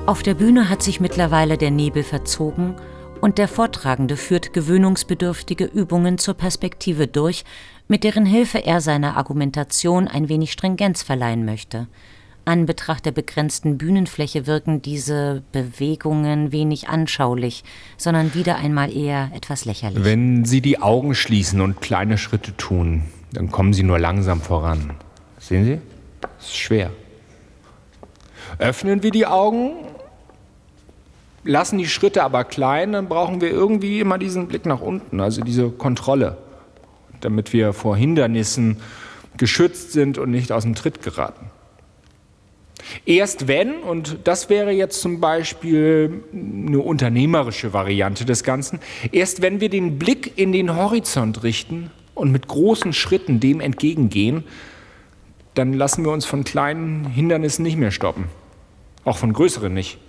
Auf der Bühne hat sich mittlerweile der Nebel verzogen und der Vortragende führt gewöhnungsbedürftige Übungen zur Perspektive durch, mit deren Hilfe er seiner Argumentation ein wenig Stringenz verleihen möchte. An Betracht der begrenzten Bühnenfläche wirken diese Bewegungen wenig anschaulich, sondern wieder einmal eher etwas lächerlich. Wenn Sie die Augen schließen und kleine Schritte tun, dann kommen Sie nur langsam voran. Sehen Sie? Das ist schwer. Öffnen wir die Augen, lassen die Schritte aber klein, dann brauchen wir irgendwie immer diesen Blick nach unten, also diese Kontrolle, damit wir vor Hindernissen geschützt sind und nicht aus dem Tritt geraten. Erst wenn, und das wäre jetzt zum Beispiel eine unternehmerische Variante des Ganzen, erst wenn wir den Blick in den Horizont richten und mit großen Schritten dem entgegengehen, dann lassen wir uns von kleinen Hindernissen nicht mehr stoppen. Auch von größeren nicht.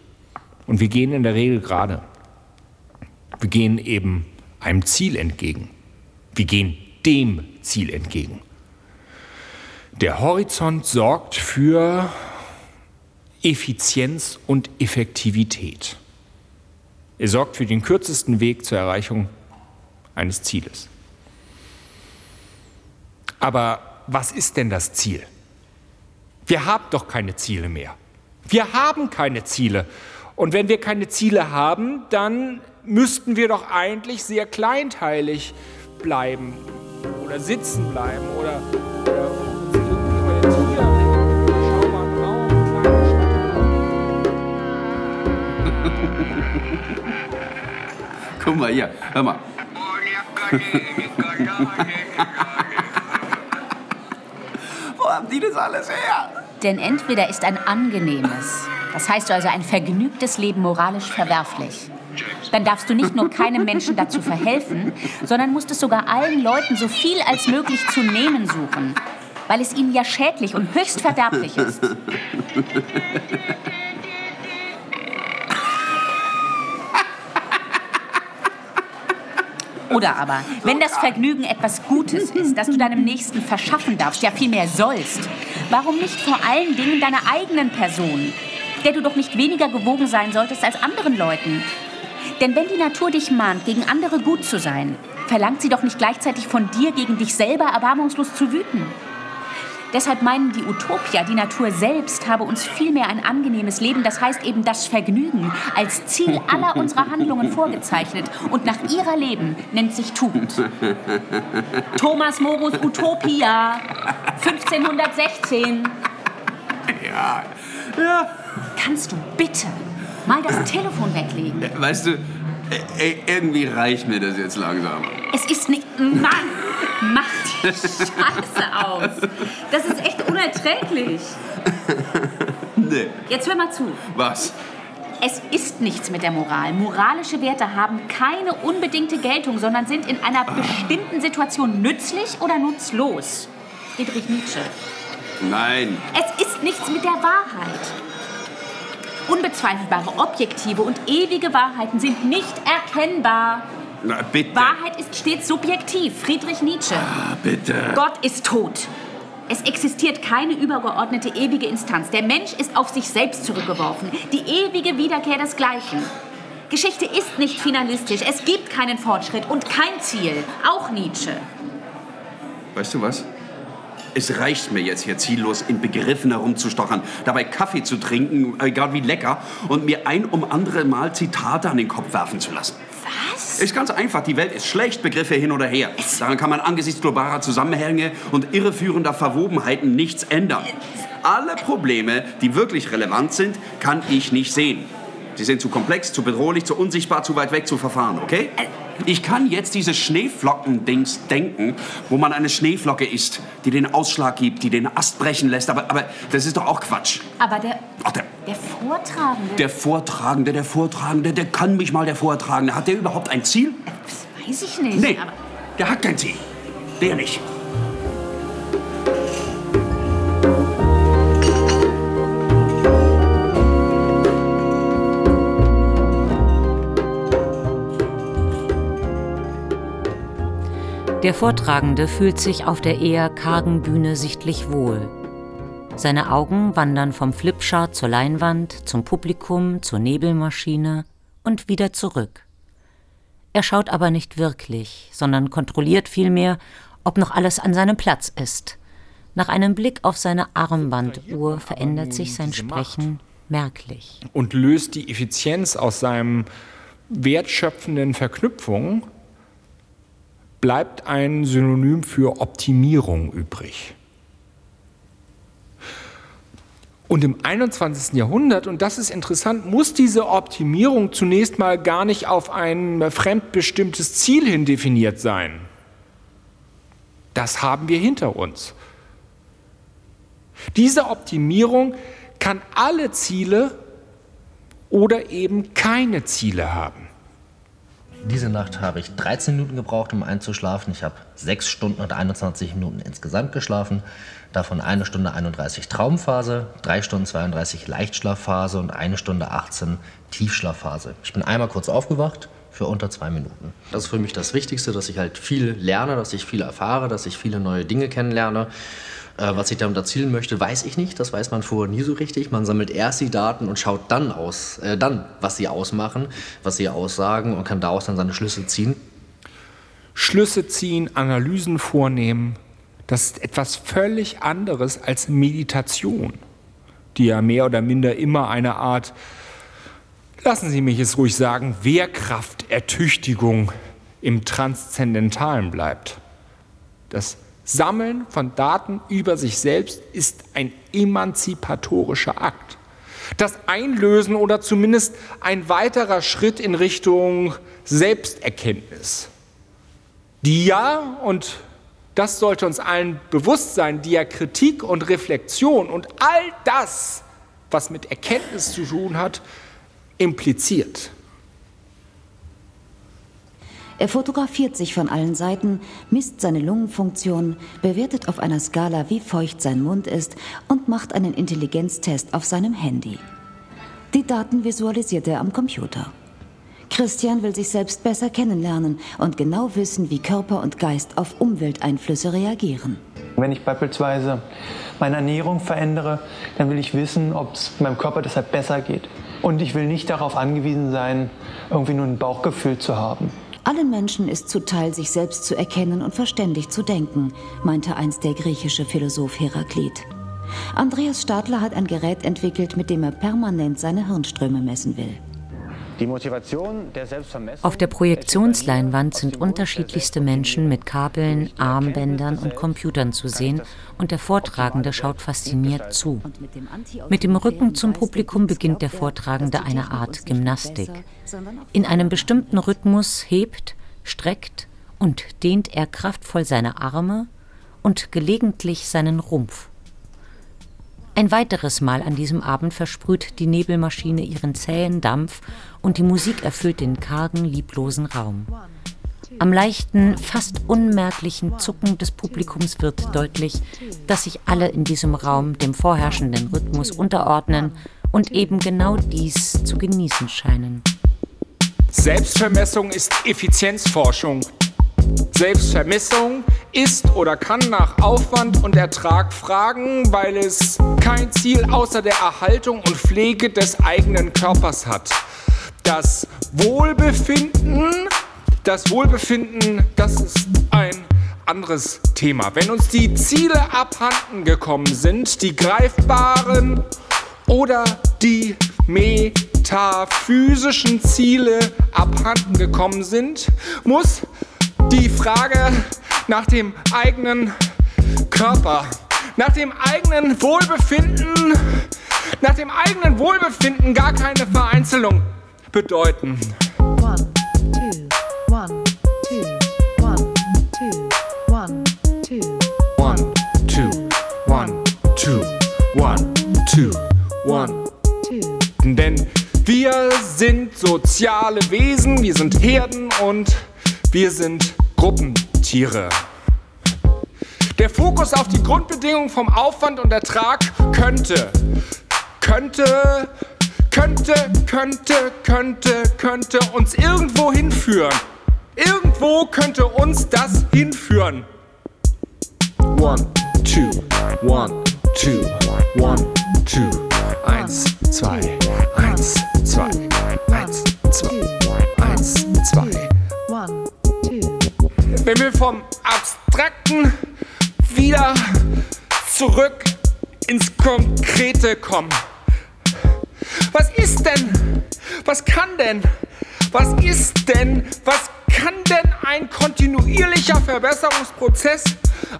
Und wir gehen in der Regel gerade. Wir gehen eben einem Ziel entgegen. Wir gehen dem Ziel entgegen. Der Horizont sorgt für Effizienz und Effektivität. Er sorgt für den kürzesten Weg zur Erreichung eines Zieles. Aber was ist denn das Ziel? Wir haben doch keine Ziele mehr. Wir haben keine Ziele. Und wenn wir keine Ziele haben, dann müssten wir doch eigentlich sehr kleinteilig bleiben oder sitzen bleiben oder, oder. Guck mal hier, hör mal. Wo haben die das alles her? Denn entweder ist ein angenehmes, das heißt also ein vergnügtes Leben moralisch verwerflich. Dann darfst du nicht nur keinem Menschen dazu verhelfen, sondern musst es sogar allen Leuten so viel als möglich zu nehmen suchen, weil es ihnen ja schädlich und höchst verderblich ist. Oder aber, wenn das Vergnügen etwas Gutes ist, das du deinem Nächsten verschaffen darfst, ja vielmehr sollst, warum nicht vor allen Dingen deiner eigenen Person, der du doch nicht weniger gewogen sein solltest als anderen Leuten? Denn wenn die Natur dich mahnt, gegen andere gut zu sein, verlangt sie doch nicht gleichzeitig von dir, gegen dich selber erbarmungslos zu wüten. Deshalb meinen die Utopier, die Natur selbst habe uns vielmehr ein angenehmes Leben, das heißt eben das Vergnügen, als Ziel aller unserer Handlungen vorgezeichnet. Und nach ihrer Leben nennt sich Tugend. Thomas Morus Utopia, 1516. Ja, ja. Kannst du bitte mal das Telefon weglegen? Weißt du, ey, irgendwie reicht mir das jetzt langsam. Es ist nicht. Mann! Mach die Scheiße aus! Das ist echt unerträglich. Nee. Jetzt hör mal zu. Was? Es ist nichts mit der Moral. Moralische Werte haben keine unbedingte Geltung, sondern sind in einer bestimmten Situation nützlich oder nutzlos. Friedrich Nietzsche. Nein. Es ist nichts mit der Wahrheit. Unbezweifelbare, objektive und ewige Wahrheiten sind nicht erkennbar. Na, bitte. Wahrheit ist stets subjektiv. Friedrich Nietzsche. Ah, bitte. Gott ist tot. Es existiert keine übergeordnete ewige Instanz. Der Mensch ist auf sich selbst zurückgeworfen. Die ewige Wiederkehr des Gleichen. Geschichte ist nicht finalistisch. Es gibt keinen Fortschritt und kein Ziel. Auch Nietzsche. Weißt du was? Es reicht mir jetzt hier ziellos in Begriffen herumzustochern, dabei Kaffee zu trinken, egal wie lecker, und mir ein um andere Mal Zitate an den Kopf werfen zu lassen. Was? Ist ganz einfach. Die Welt ist schlecht, Begriffe hin oder her. Daran kann man angesichts globaler Zusammenhänge und irreführender Verwobenheiten nichts ändern. Alle Probleme, die wirklich relevant sind, kann ich nicht sehen. Sie sind zu komplex, zu bedrohlich, zu unsichtbar, zu weit weg zu verfahren, okay? Ich kann jetzt dieses Schneeflocken-Dings denken, wo man eine Schneeflocke isst, die den Ausschlag gibt, die den Ast brechen lässt, aber, aber das ist doch auch Quatsch. Aber der, Ach, der, der Vortragende. der Vortragende, der Vortragende, der kann mich mal der Vortragende. Hat der überhaupt ein Ziel? Weiß ich nicht. Nee, Aber der hat kein Ziel. Der nicht. Der Vortragende fühlt sich auf der eher kargen Bühne sichtlich wohl. Seine Augen wandern vom Flipchart zur Leinwand, zum Publikum, zur Nebelmaschine und wieder zurück. Er schaut aber nicht wirklich, sondern kontrolliert vielmehr, ob noch alles an seinem Platz ist. Nach einem Blick auf seine Armbanduhr verändert sich sein Sprechen merklich. Und löst die Effizienz aus seinem wertschöpfenden Verknüpfungen, bleibt ein Synonym für Optimierung übrig. Und im 21. Jahrhundert, und das ist interessant, muss diese Optimierung zunächst mal gar nicht auf ein fremdbestimmtes Ziel hin definiert sein. Das haben wir hinter uns. Diese Optimierung kann alle Ziele oder eben keine Ziele haben. Diese Nacht habe ich 13 Minuten gebraucht, um einzuschlafen. Ich habe 6 Stunden und 21 Minuten insgesamt geschlafen. Davon eine Stunde 31 Traumphase, 3 Stunden 32 Leichtschlafphase und eine Stunde 18 Tiefschlafphase. Ich bin einmal kurz aufgewacht für unter zwei Minuten. Das ist für mich das Wichtigste, dass ich halt viel lerne, dass ich viel erfahre, dass ich viele neue Dinge kennenlerne. Äh, was ich damit erzielen möchte, weiß ich nicht. Das weiß man vorher nie so richtig. Man sammelt erst die Daten und schaut dann aus, äh, dann, was sie ausmachen, was sie aussagen und kann daraus dann seine Schlüsse ziehen. Schlüsse ziehen, Analysen vornehmen, das ist etwas völlig anderes als Meditation, die ja mehr oder minder immer eine Art, lassen Sie mich es ruhig sagen, Wehrkraftertüchtigung im Transzendentalen bleibt. Das Sammeln von Daten über sich selbst ist ein emanzipatorischer Akt. Das Einlösen oder zumindest ein weiterer Schritt in Richtung Selbsterkenntnis, die ja, und das sollte uns allen bewusst sein, die ja Kritik und Reflexion und all das, was mit Erkenntnis zu tun hat, impliziert. Er fotografiert sich von allen Seiten, misst seine Lungenfunktion, bewertet auf einer Skala, wie feucht sein Mund ist und macht einen Intelligenztest auf seinem Handy. Die Daten visualisiert er am Computer. Christian will sich selbst besser kennenlernen und genau wissen, wie Körper und Geist auf Umwelteinflüsse reagieren. Wenn ich beispielsweise meine Ernährung verändere, dann will ich wissen, ob es meinem Körper deshalb besser geht. Und ich will nicht darauf angewiesen sein, irgendwie nur ein Bauchgefühl zu haben. Allen Menschen ist zuteil, sich selbst zu erkennen und verständig zu denken, meinte einst der griechische Philosoph Heraklit. Andreas Stadler hat ein Gerät entwickelt, mit dem er permanent seine Hirnströme messen will. Auf der Projektionsleinwand sind unterschiedlichste Menschen mit Kabeln, Armbändern und Computern zu sehen und der Vortragende schaut fasziniert zu. Mit dem Rücken zum Publikum beginnt der Vortragende eine Art Gymnastik. In einem bestimmten Rhythmus hebt, streckt und dehnt er kraftvoll seine Arme und gelegentlich seinen Rumpf. Ein weiteres Mal an diesem Abend versprüht die Nebelmaschine ihren zähen Dampf und die Musik erfüllt den kargen, lieblosen Raum. Am leichten, fast unmerklichen Zucken des Publikums wird deutlich, dass sich alle in diesem Raum dem vorherrschenden Rhythmus unterordnen und eben genau dies zu genießen scheinen. Selbstvermessung ist Effizienzforschung. Selbstvermessung ist oder kann nach Aufwand und Ertrag fragen, weil es kein Ziel außer der Erhaltung und Pflege des eigenen Körpers hat. Das Wohlbefinden, das Wohlbefinden, das ist ein anderes Thema. Wenn uns die Ziele abhanden gekommen sind, die greifbaren oder die metaphysischen Ziele abhanden gekommen sind, muss die Frage nach dem eigenen Körper, nach dem eigenen Wohlbefinden, nach dem eigenen Wohlbefinden gar keine Vereinzelung bedeuten. One, two, one, two, one, two, one, two. One, two, one, two, one, two, one. Denn wir sind soziale Wesen, wir sind Herden und wir sind Gruppentiere. Der Fokus auf die Grundbedingungen vom Aufwand und Ertrag könnte, könnte, könnte, könnte, könnte, könnte uns irgendwo hinführen. Irgendwo könnte uns das hinführen. One, two, one, two, one, two. Eins, zwei, eins, zwei, eins, zwei, eins, zwei. Wenn wir vom Abstrakten wieder zurück ins Konkrete kommen. Was ist denn? Was kann denn? Was ist denn? Was kann denn ein kontinuierlicher Verbesserungsprozess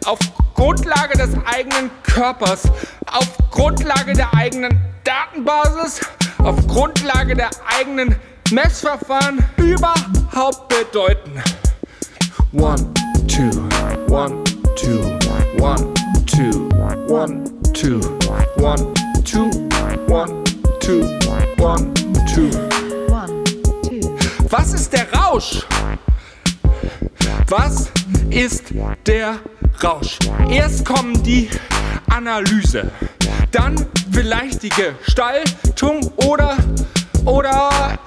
auf Grundlage des eigenen Körpers, auf Grundlage der eigenen Datenbasis, auf Grundlage der eigenen Messverfahren überhaupt bedeuten? One, two, one, two, one, two, one, two, one, two, one, two, one, two. Was ist der Rausch? Was ist der Rausch? Erst kommen die Analyse, dann vielleicht die Gestaltung oder oder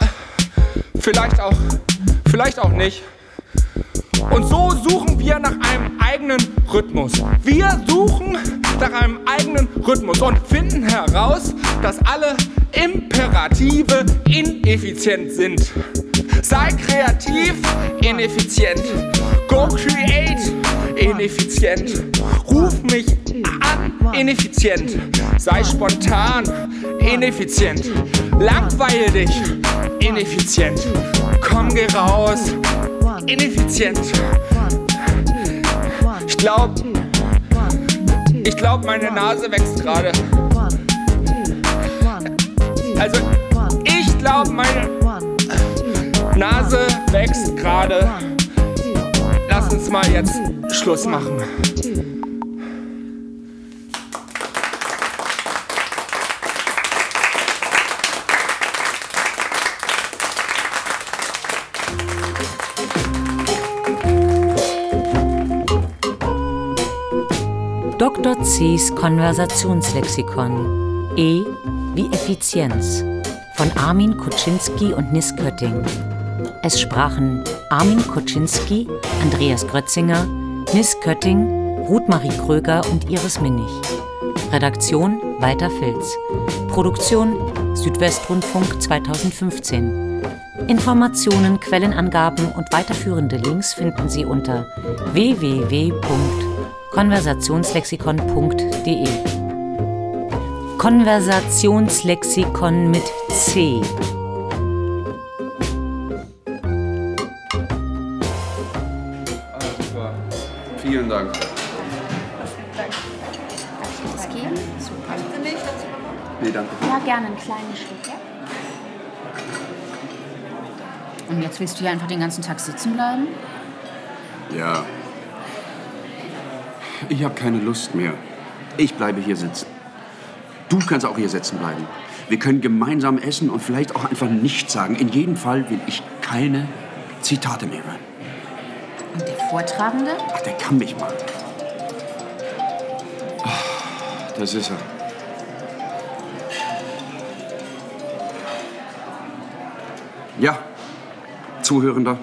vielleicht auch vielleicht auch nicht. Rhythmus. Wir suchen nach einem eigenen Rhythmus und finden heraus, dass alle Imperative ineffizient sind. Sei kreativ, ineffizient. Go create, ineffizient. Ruf mich an, ineffizient. Sei spontan, ineffizient. Langweile dich, ineffizient. Komm, geh raus, ineffizient. Ich glaub, ich glaub, meine Nase wächst gerade. Also, ich glaub, meine Nase wächst gerade. Lass uns mal jetzt Schluss machen. Dr. C's Konversationslexikon. E wie Effizienz von Armin Kuczynski und Nis Kötting. Es sprachen Armin Kuczynski, Andreas Grötzinger, Nis Kötting, Ruth-Marie Kröger und Iris Minnig. Redaktion Walter Filz. Produktion Südwestrundfunk 2015. Informationen, Quellenangaben und weiterführende Links finden Sie unter www.konversationslexikon.de. Konversationslexikon mit C. Vielen Dank. Das geben? Super. Nee, danke. Ja, gerne ein kleines Stück. Ja? Und jetzt willst du hier einfach den ganzen Tag sitzen bleiben? Ja. Ich habe keine Lust mehr. Ich bleibe hier sitzen. Du kannst auch hier sitzen bleiben. Wir können gemeinsam essen und vielleicht auch einfach nichts sagen. In jedem Fall will ich keine Zitate mehr hören. Und der Vortragende? Ach, der kann mich mal. Das ist er. Ja, Zuhörender.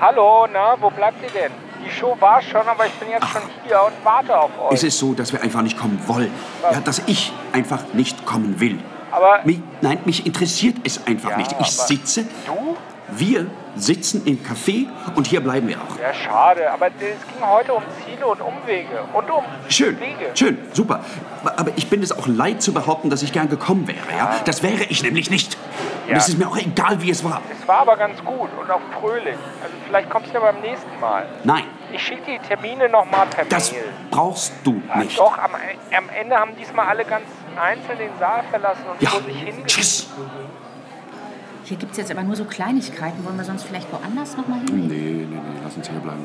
Hallo, na, wo bleibt ihr denn? Show war schon, aber ich bin jetzt schon hier und warte auf euch. Es ist so, dass wir einfach nicht kommen wollen. Ja, dass ich einfach nicht kommen will. Aber Mich, nein, mich interessiert es einfach Ja, nicht. Ich sitze, du? wir sitzen im Café und hier bleiben wir auch. Ja, schade, aber es ging heute um Ziele und Umwege und um Schön, Wege. schön, super. Aber ich bin es auch leid zu behaupten, dass ich gern gekommen wäre. Ja? Das wäre ich nämlich nicht. Und Ja. es ist mir auch egal, wie es war. Es war aber ganz gut und auch fröhlich. Also vielleicht kommst du ja beim nächsten Mal. Nein, Ich schicke die Termine noch mal per das Mail. brauchst du nicht. Doch, am, am Ende haben diesmal alle ganz einzeln den Saal verlassen und Ja, vor sich hin. tschüss. Hier gibt es jetzt aber nur so Kleinigkeiten. Wollen wir sonst vielleicht woanders noch mal hin? Nee, nee, nee, lass uns hier bleiben.